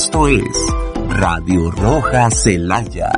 Esto es Radio Roja Celaya.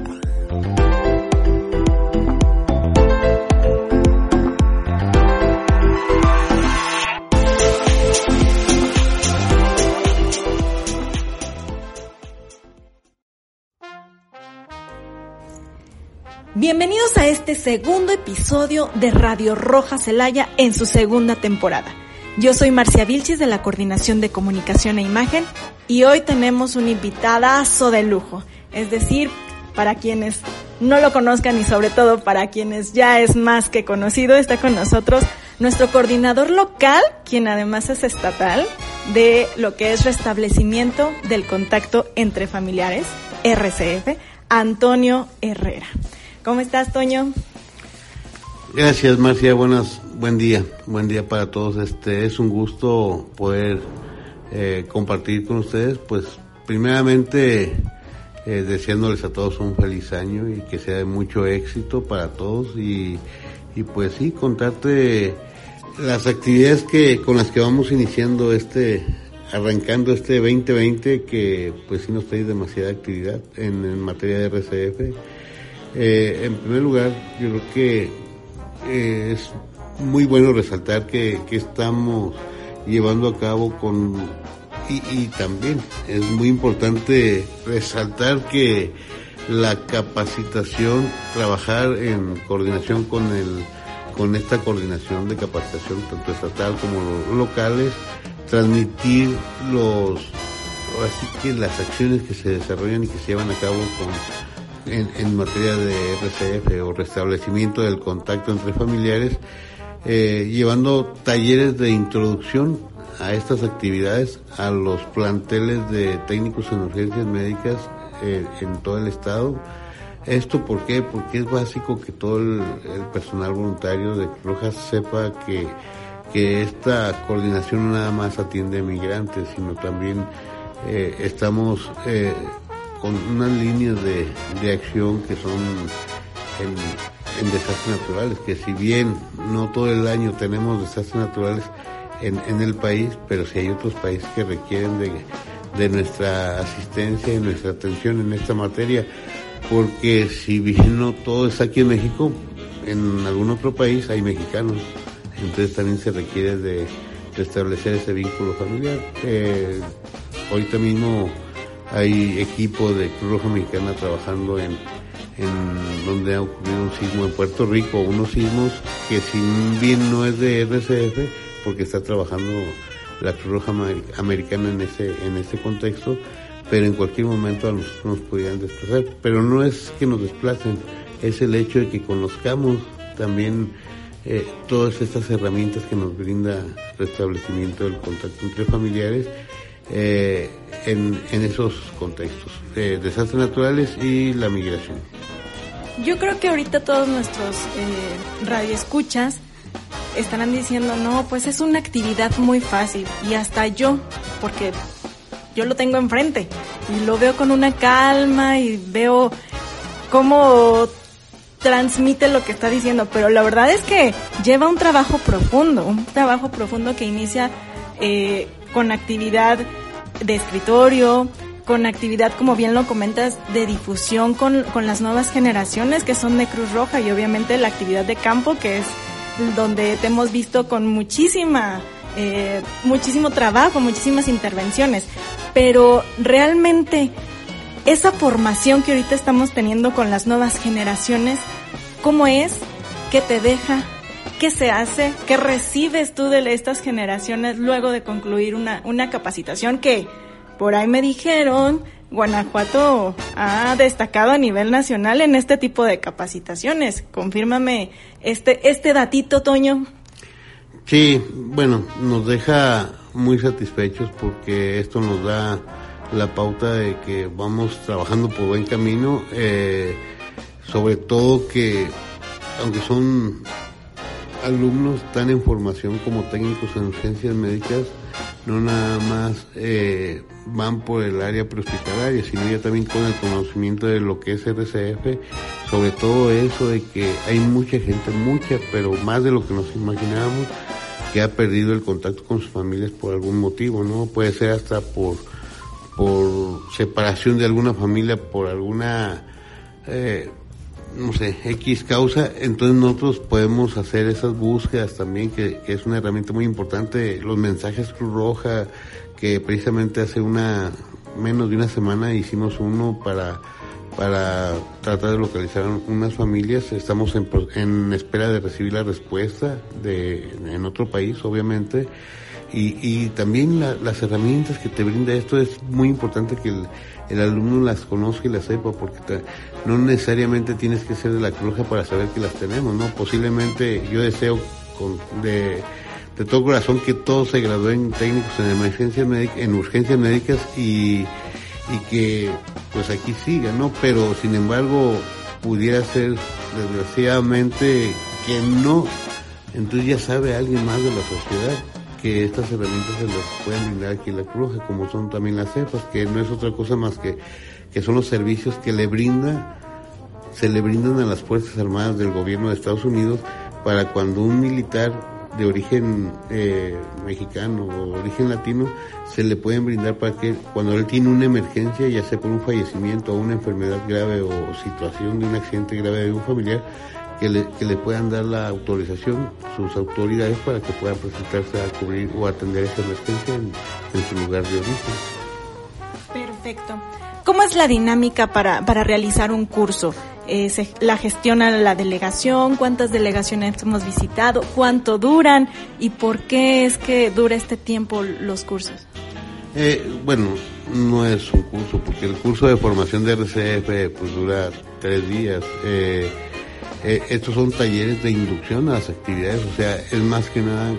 Bienvenidos a este segundo episodio de Radio Roja Celaya en su segunda temporada. Yo soy Marcia Vilchis de la Coordinación de Comunicación e Imagen y hoy tenemos un invitadazo de lujo, es decir, para quienes no lo conozcan y sobre todo para quienes ya es más que conocido, está con nosotros nuestro coordinador local, quien además es estatal, de lo que es restablecimiento del contacto entre familiares, RCF, Antonio Herrera. ¿Cómo estás, Toño? Gracias, Marcia. Buenas, buen día. Buen día para todos. Este es un gusto poder eh, compartir con ustedes. Pues, primeramente, eh, deseándoles a todos un feliz año y que sea de mucho éxito para todos y, y pues sí, contarte las actividades que con las que vamos iniciando este arrancando este 2020 que pues sí nos trae demasiada actividad en, materia de RCF eh, en primer lugar, yo creo que es muy bueno resaltar que, estamos llevando a cabo con... Y, también es muy importante resaltar que la capacitación, trabajar en coordinación con el con esta coordinación de capacitación tanto estatal como locales, transmitir los así que las acciones que se desarrollan y que se llevan a cabo con en, materia de RCF o restablecimiento del contacto entre familiares, eh, llevando talleres de introducción a estas actividades a los planteles de técnicos en urgencias médicas eh, en todo el estado. ¿Esto por qué? Porque es básico que todo el, personal voluntario de Rojas sepa que, que esta coordinación no nada más atiende migrantes, sino también eh, estamos eh, con unas líneas de, de acción que son en, desastres naturales, que si bien no todo el año tenemos desastres naturales en, en el país, pero si hay otros países que requieren de, de nuestra asistencia y nuestra atención en esta materia, porque si bien no todo está aquí en México, en algún otro país hay mexicanos, entonces también se requiere de, establecer ese vínculo familiar. Eh, ahorita mismo hay equipo de Cruz Roja Mexicana trabajando en, en donde ha ocurrido un sismo en Puerto Rico, unos sismos que si bien no es de RCF, porque está trabajando la Cruz Roja Americana en ese, en ese contexto, pero en cualquier momento a nosotros nos podrían desplazar. Pero no es que nos desplacen, es el hecho de que conozcamos también eh, todas estas herramientas que nos brinda restablecimiento del contacto entre familiares eh, en, esos contextos, eh, desastres naturales y la migración. Yo creo que ahorita todos nuestros eh, radioescuchas estarán diciendo, no, pues es una actividad muy fácil. Y hasta yo, porque yo lo tengo enfrente y lo veo con una calma y veo cómo transmite lo que está diciendo. Pero la verdad es que lleva un trabajo profundo, un trabajo profundo que inicia eh, con actividad de escritorio, con actividad, como bien lo comentas, de difusión con, con las nuevas generaciones que son de Cruz Roja y obviamente la actividad de campo que es donde te hemos visto con muchísima, eh, muchísimo trabajo, muchísimas intervenciones. Pero realmente esa formación que ahorita estamos teniendo con las nuevas generaciones, ¿cómo es? ¿Qué te deja? ¿Qué se hace? ¿Qué recibes tú de estas generaciones luego de concluir una, una capacitación que por ahí me dijeron, Guanajuato ha destacado a nivel nacional en este tipo de capacitaciones. Confírmame este, este datito, Toño. Sí, bueno, nos deja muy satisfechos porque esto nos da la pauta de que vamos trabajando por buen camino, eh, sobre todo que aunque son alumnos están en formación como técnicos en urgencias médicas, no nada más eh, van por el área prehospitalaria, sino ya también con el conocimiento de lo que es RCF, sobre todo eso de que hay mucha gente, mucha, pero más de lo que nos imaginábamos, que ha perdido el contacto con sus familias por algún motivo, ¿no? Puede ser hasta por por separación de alguna familia, por alguna, eh, no sé, X causa, entonces nosotros podemos hacer esas búsquedas también, que, es una herramienta muy importante, los mensajes Cruz Roja, que precisamente hace una, menos de una semana hicimos uno para para tratar de localizar unas familias. Estamos en, en espera de recibir la respuesta de, en otro país, obviamente. Y, y también las herramientas que te brinda esto es muy importante que el, el alumno las conozca y las sepa, porque no necesariamente tienes que ser de la Cruz para saber que las tenemos, ¿no? Posiblemente yo deseo con, de, de todo corazón que todos se gradúen técnicos en emergencias médicas, en urgencias médicas y y que pues aquí siga, ¿no? Pero sin embargo pudiera ser desgraciadamente que no, entonces ya sabe alguien más de la sociedad que estas herramientas se las pueden brindar aquí en la Cruz, como son también las cepas, que no es otra cosa más que, que son los servicios que le brinda, se le brindan a las Fuerzas Armadas del gobierno de Estados Unidos para cuando un militar de origen eh, mexicano o origen latino se le pueden brindar para que cuando él tiene una emergencia, ya sea por un fallecimiento o una enfermedad grave o situación de un accidente grave de un familiar, que le, que le puedan dar la autorización sus autoridades para que puedan presentarse a cubrir o atender esa emergencia en, en su lugar de origen. Perfecto. ¿Cómo es la dinámica para, para realizar un curso? Eh, se, la gestiona la delegación, cuántas delegaciones hemos visitado, cuánto duran y por qué es que dura este tiempo los cursos. Eh, bueno, no es un curso, porque el curso de formación de RCF pues dura tres días. Eh, eh, estos son talleres de inducción a las actividades, o sea, es más que nada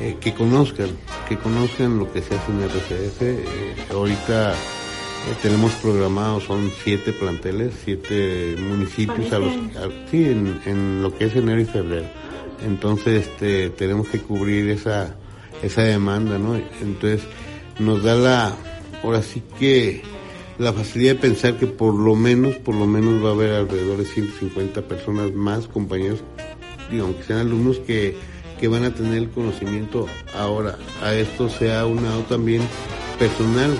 eh, que conozcan, que conozcan lo que se hace en RCF. Eh, ahorita eh, tenemos programados, son siete planteles, siete municipios a los, a, sí, en, en, lo que es enero y febrero. Entonces, este, tenemos que cubrir esa, esa demanda, ¿no? Entonces, nos da la, ahora sí que, la facilidad de pensar que por lo menos, por lo menos va a haber alrededor de 150 personas más, compañeros, digo, aunque sean alumnos que, que van a tener el conocimiento ahora. A esto se ha unado también personal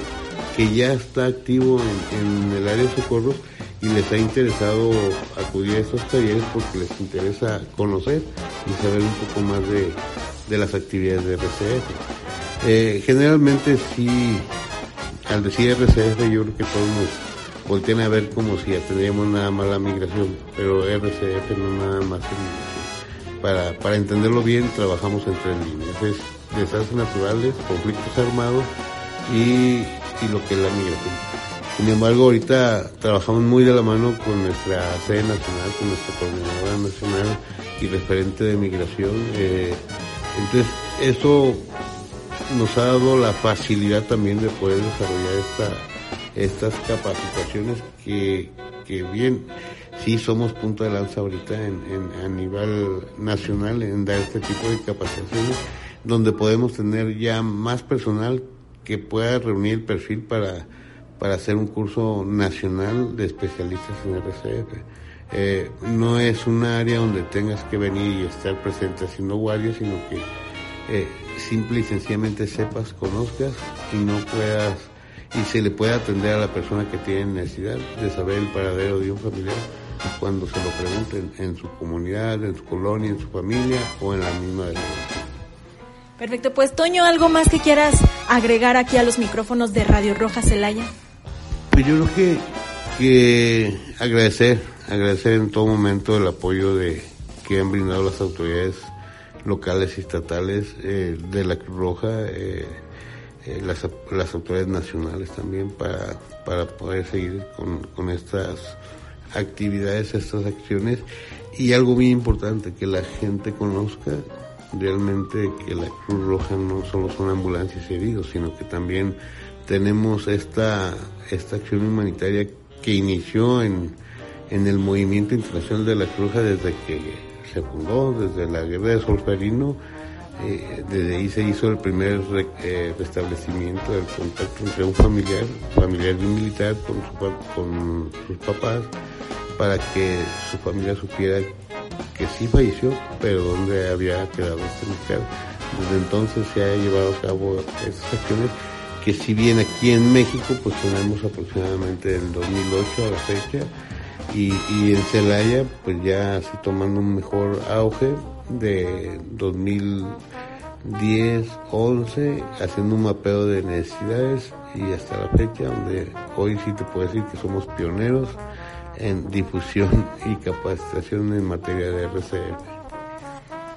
que ya está activo en, en, el área de socorro y les ha interesado acudir a estos talleres porque les interesa conocer y saber un poco más de, de las actividades de RCF. Eh, generalmente sí, al decir RCF yo creo que todos voltean a ver como si atendríamos nada más la migración, pero RCF no nada más es para, para entenderlo bien, trabajamos en tres líneas. Es desastres naturales, conflictos armados y y lo que es la migración. Sin embargo, ahorita trabajamos muy de la mano con nuestra sede nacional, con nuestra coordinadora nacional y referente de migración. Eh, entonces, eso nos ha dado la facilidad también de poder desarrollar esta, estas capacitaciones que, que bien, sí somos punto de lanza ahorita en, en, a nivel nacional en dar este tipo de capacitaciones, donde podemos tener ya más personal que pueda reunir el perfil para, para hacer un curso nacional de especialistas en RCF. Eh, no es un área donde tengas que venir y estar presente haciendo guardia, sino que eh, simple y sencillamente sepas, conozcas y no puedas, y se le pueda atender a la persona que tiene necesidad de saber el paradero de un familiar cuando se lo pregunten en su comunidad, en su colonia, en su familia o en la misma delegación. Perfecto, pues Toño, ¿algo más que quieras agregar aquí a los micrófonos de Radio Roja Celaya? Pues yo creo que, que agradecer, agradecer en todo momento el apoyo de que han brindado las autoridades locales y estatales eh, de la Cruz Roja, eh, eh, las, las, autoridades nacionales también para, para poder seguir con, con estas actividades, estas acciones. Y algo muy importante, que la gente conozca realmente que la Cruz Roja no solo son ambulancias y heridos, sino que también tenemos esta, esta acción humanitaria que inició en, en el movimiento internacional de la Cruz Roja desde que se fundó, desde la guerra de Solferino, eh, desde ahí se hizo el primer eh, restablecimiento del contacto entre un familiar, familiar de un militar con, su, con sus papás, para que su familia supiera que sí falleció, pero donde había quedado este militar. Desde entonces se ha llevado a cabo estas acciones que si bien aquí en México pues tenemos aproximadamente del 2008 a la fecha y, y en Celaya pues ya así tomando un mejor auge de 2010, 11, haciendo un mapeo de necesidades y hasta la fecha donde hoy sí te puedo decir que somos pioneros en difusión y capacitación en materia de RCF.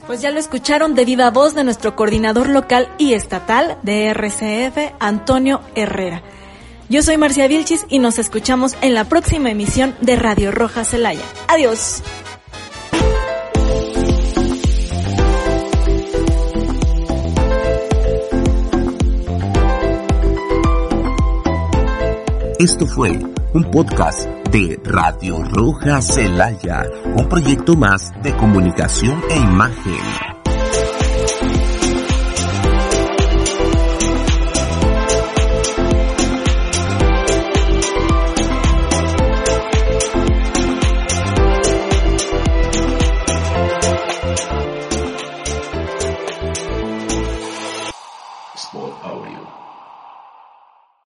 Pues ya lo escucharon de viva voz de nuestro coordinador local y estatal de RCF, Antonio Herrera. Yo soy Marcia Vilchis y nos escuchamos en la próxima emisión de Radio Roja Celaya. Adiós. Esto fue un podcast de Radio Roja Celaya, un proyecto más de comunicación e imagen.